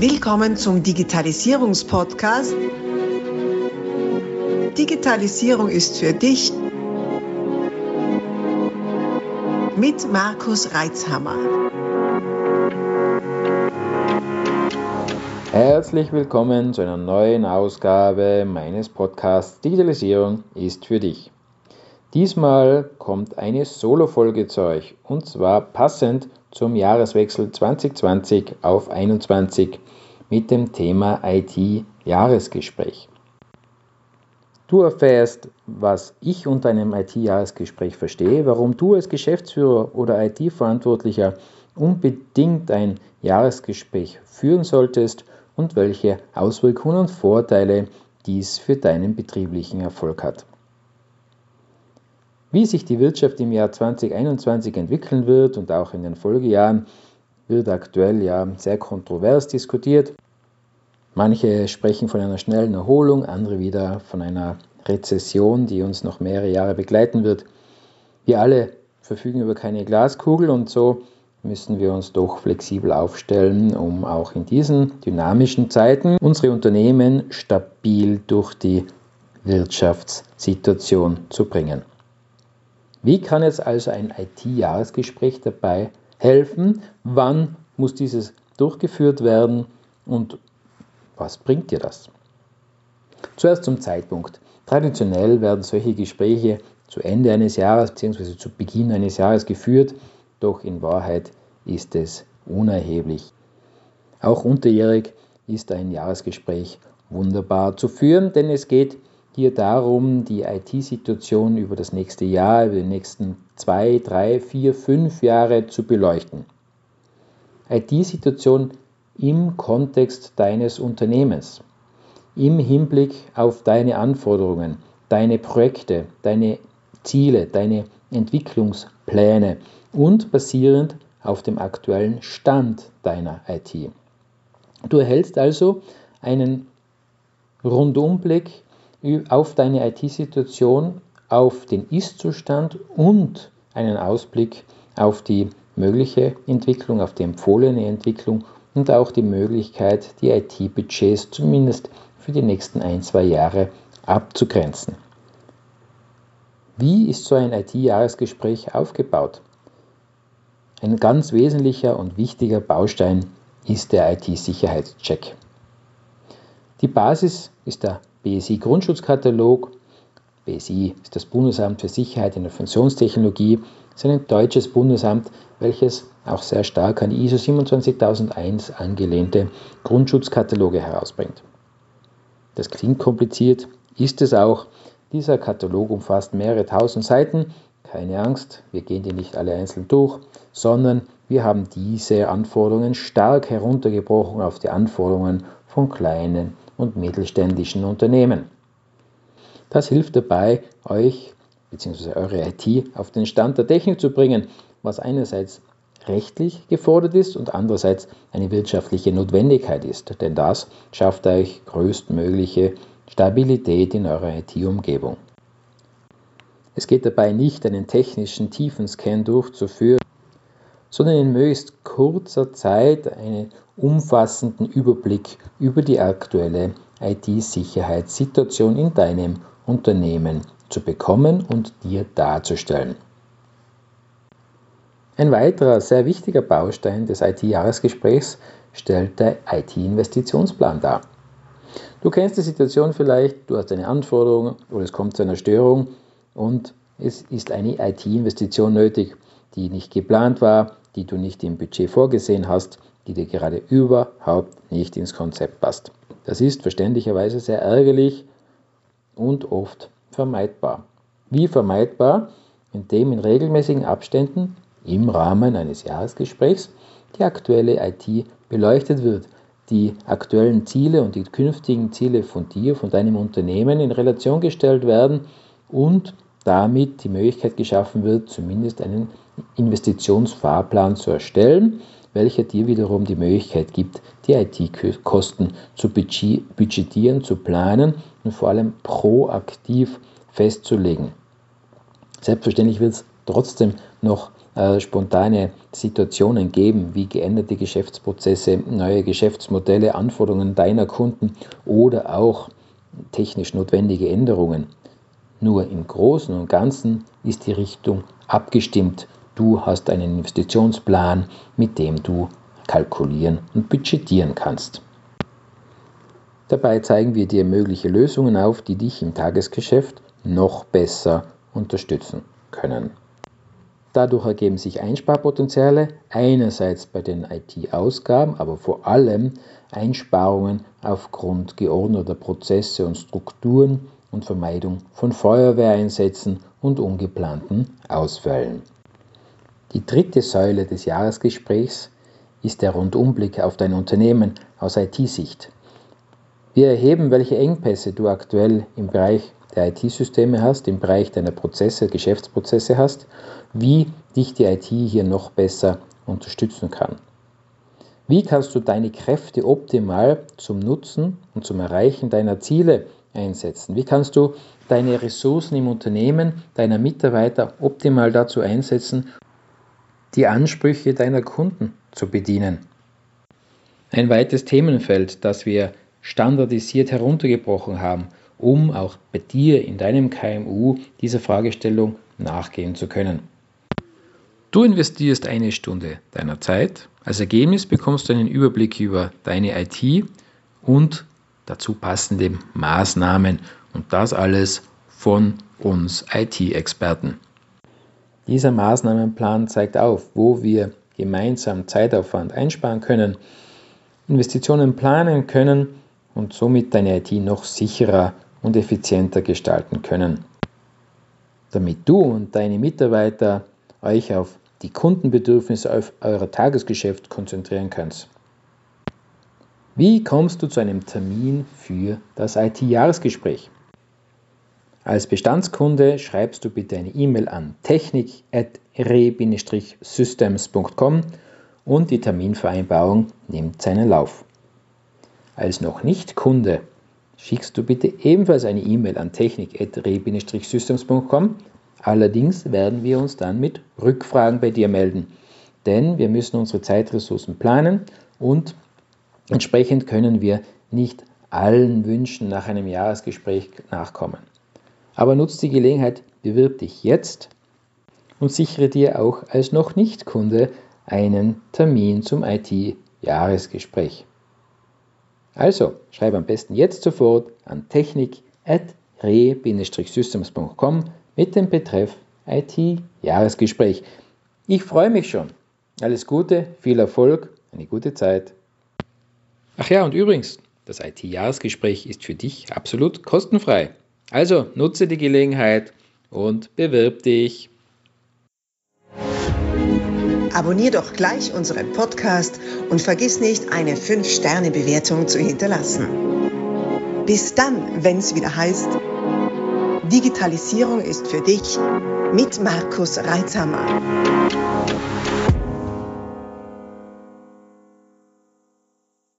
Willkommen zum Digitalisierungspodcast. Digitalisierung ist für dich mit Markus Reitzhammer. Herzlich willkommen zu einer neuen Ausgabe meines Podcasts Digitalisierung ist für dich. Diesmal kommt eine Solo-Folge zu euch und zwar passend zum Jahreswechsel 2020 auf 2021 mit dem Thema IT-Jahresgespräch. Du erfährst, was ich unter einem IT-Jahresgespräch verstehe, warum du als Geschäftsführer oder IT-Verantwortlicher unbedingt ein Jahresgespräch führen solltest und welche Auswirkungen und Vorteile dies für deinen betrieblichen Erfolg hat. Wie sich die Wirtschaft im Jahr 2021 entwickeln wird und auch in den Folgejahren, wird aktuell ja sehr kontrovers diskutiert. Manche sprechen von einer schnellen Erholung, andere wieder von einer Rezession, die uns noch mehrere Jahre begleiten wird. Wir alle verfügen über keine Glaskugel und so müssen wir uns doch flexibel aufstellen, um auch in diesen dynamischen Zeiten unsere Unternehmen stabil durch die Wirtschaftssituation zu bringen. Wie kann jetzt also ein IT-Jahresgespräch dabei helfen? Wann muss dieses durchgeführt werden und was bringt dir das? Zuerst zum Zeitpunkt. Traditionell werden solche Gespräche zu Ende eines Jahres bzw. zu Beginn eines Jahres geführt, doch in Wahrheit ist es unerheblich. Auch unterjährig ist ein Jahresgespräch wunderbar zu führen, denn es geht hier darum, die IT-Situation über das nächste Jahr, über die nächsten zwei, drei, vier, fünf Jahre zu beleuchten. IT-Situation im Kontext deines Unternehmens, im Hinblick auf deine Anforderungen, deine Projekte, deine Ziele, deine Entwicklungspläne und basierend auf dem aktuellen Stand deiner IT. Du erhältst also einen Rundumblick auf deine IT-Situation, auf den Ist-Zustand und einen Ausblick auf die mögliche Entwicklung, auf die empfohlene Entwicklung und auch die Möglichkeit, die IT-Budgets zumindest für die nächsten ein, zwei Jahre abzugrenzen. Wie ist so ein IT-Jahresgespräch aufgebaut? Ein ganz wesentlicher und wichtiger Baustein ist der IT-Sicherheitscheck. Die Basis ist der BSI Grundschutzkatalog. BSI ist das Bundesamt für Sicherheit in der Informationstechnologie, ist ein deutsches Bundesamt, welches auch sehr stark an ISO 27001 angelehnte Grundschutzkataloge herausbringt. Das klingt kompliziert, ist es auch. Dieser Katalog umfasst mehrere tausend Seiten. Keine Angst, wir gehen die nicht alle einzeln durch, sondern wir haben diese Anforderungen stark heruntergebrochen auf die Anforderungen von kleinen und mittelständischen Unternehmen. Das hilft dabei, euch bzw. eure IT auf den Stand der Technik zu bringen, was einerseits rechtlich gefordert ist und andererseits eine wirtschaftliche Notwendigkeit ist, denn das schafft euch größtmögliche Stabilität in eurer IT-Umgebung. Es geht dabei nicht, einen technischen Tiefenscan durchzuführen, sondern in möglichst kurzer Zeit einen umfassenden Überblick über die aktuelle IT-Sicherheitssituation in deinem Unternehmen zu bekommen und dir darzustellen. Ein weiterer sehr wichtiger Baustein des IT-Jahresgesprächs stellt der IT-Investitionsplan dar. Du kennst die Situation vielleicht, du hast eine Anforderung oder es kommt zu einer Störung und es ist eine IT-Investition nötig, die nicht geplant war, die du nicht im Budget vorgesehen hast, die dir gerade überhaupt nicht ins Konzept passt. Das ist verständlicherweise sehr ärgerlich und oft vermeidbar. Wie vermeidbar? Indem in regelmäßigen Abständen im Rahmen eines Jahresgesprächs die aktuelle IT beleuchtet wird, die aktuellen Ziele und die künftigen Ziele von dir, von deinem Unternehmen in Relation gestellt werden und damit die Möglichkeit geschaffen wird, zumindest einen Investitionsfahrplan zu erstellen, welcher dir wiederum die Möglichkeit gibt, die IT-Kosten zu budgetieren, zu planen und vor allem proaktiv festzulegen. Selbstverständlich wird es trotzdem noch äh, spontane Situationen geben, wie geänderte Geschäftsprozesse, neue Geschäftsmodelle, Anforderungen deiner Kunden oder auch technisch notwendige Änderungen. Nur im Großen und Ganzen ist die Richtung abgestimmt. Du hast einen Investitionsplan, mit dem du kalkulieren und budgetieren kannst. Dabei zeigen wir dir mögliche Lösungen auf, die dich im Tagesgeschäft noch besser unterstützen können. Dadurch ergeben sich Einsparpotenziale, einerseits bei den IT-Ausgaben, aber vor allem Einsparungen aufgrund geordneter Prozesse und Strukturen und Vermeidung von Feuerwehreinsätzen und ungeplanten Ausfällen. Die dritte Säule des Jahresgesprächs ist der Rundumblick auf dein Unternehmen aus IT-Sicht. Wir erheben, welche Engpässe du aktuell im Bereich der IT-Systeme hast, im Bereich deiner Prozesse, Geschäftsprozesse hast, wie dich die IT hier noch besser unterstützen kann. Wie kannst du deine Kräfte optimal zum Nutzen und zum Erreichen deiner Ziele einsetzen? Wie kannst du deine Ressourcen im Unternehmen, deiner Mitarbeiter optimal dazu einsetzen, die Ansprüche deiner Kunden zu bedienen? Ein weites Themenfeld, das wir standardisiert heruntergebrochen haben um auch bei dir in deinem KMU dieser Fragestellung nachgehen zu können. Du investierst eine Stunde deiner Zeit. Als Ergebnis bekommst du einen Überblick über deine IT und dazu passende Maßnahmen und das alles von uns IT-Experten. Dieser Maßnahmenplan zeigt auf, wo wir gemeinsam Zeitaufwand einsparen können, Investitionen planen können und somit deine IT noch sicherer und effizienter gestalten können. Damit du und deine Mitarbeiter euch auf die Kundenbedürfnisse auf euer Tagesgeschäft konzentrieren könnt. Wie kommst du zu einem Termin für das IT-Jahresgespräch? Als Bestandskunde schreibst du bitte eine E-Mail an technik.re-systems.com und die Terminvereinbarung nimmt seinen Lauf. Als noch nicht Kunde schickst du bitte ebenfalls eine E-Mail an technik.re-systems.com. Allerdings werden wir uns dann mit Rückfragen bei dir melden, denn wir müssen unsere Zeitressourcen planen und entsprechend können wir nicht allen Wünschen nach einem Jahresgespräch nachkommen. Aber nutzt die Gelegenheit, bewirb dich jetzt und sichere dir auch als noch nicht Kunde einen Termin zum IT-Jahresgespräch. Also, schreibe am besten jetzt sofort an technik.re-systems.com mit dem Betreff IT-Jahresgespräch. Ich freue mich schon. Alles Gute, viel Erfolg, eine gute Zeit. Ach ja, und übrigens, das IT-Jahresgespräch ist für dich absolut kostenfrei. Also nutze die Gelegenheit und bewirb dich. Abonnier doch gleich unseren Podcast und vergiss nicht, eine 5-Sterne-Bewertung zu hinterlassen. Bis dann, wenn es wieder heißt, Digitalisierung ist für dich mit Markus Reitzhammer.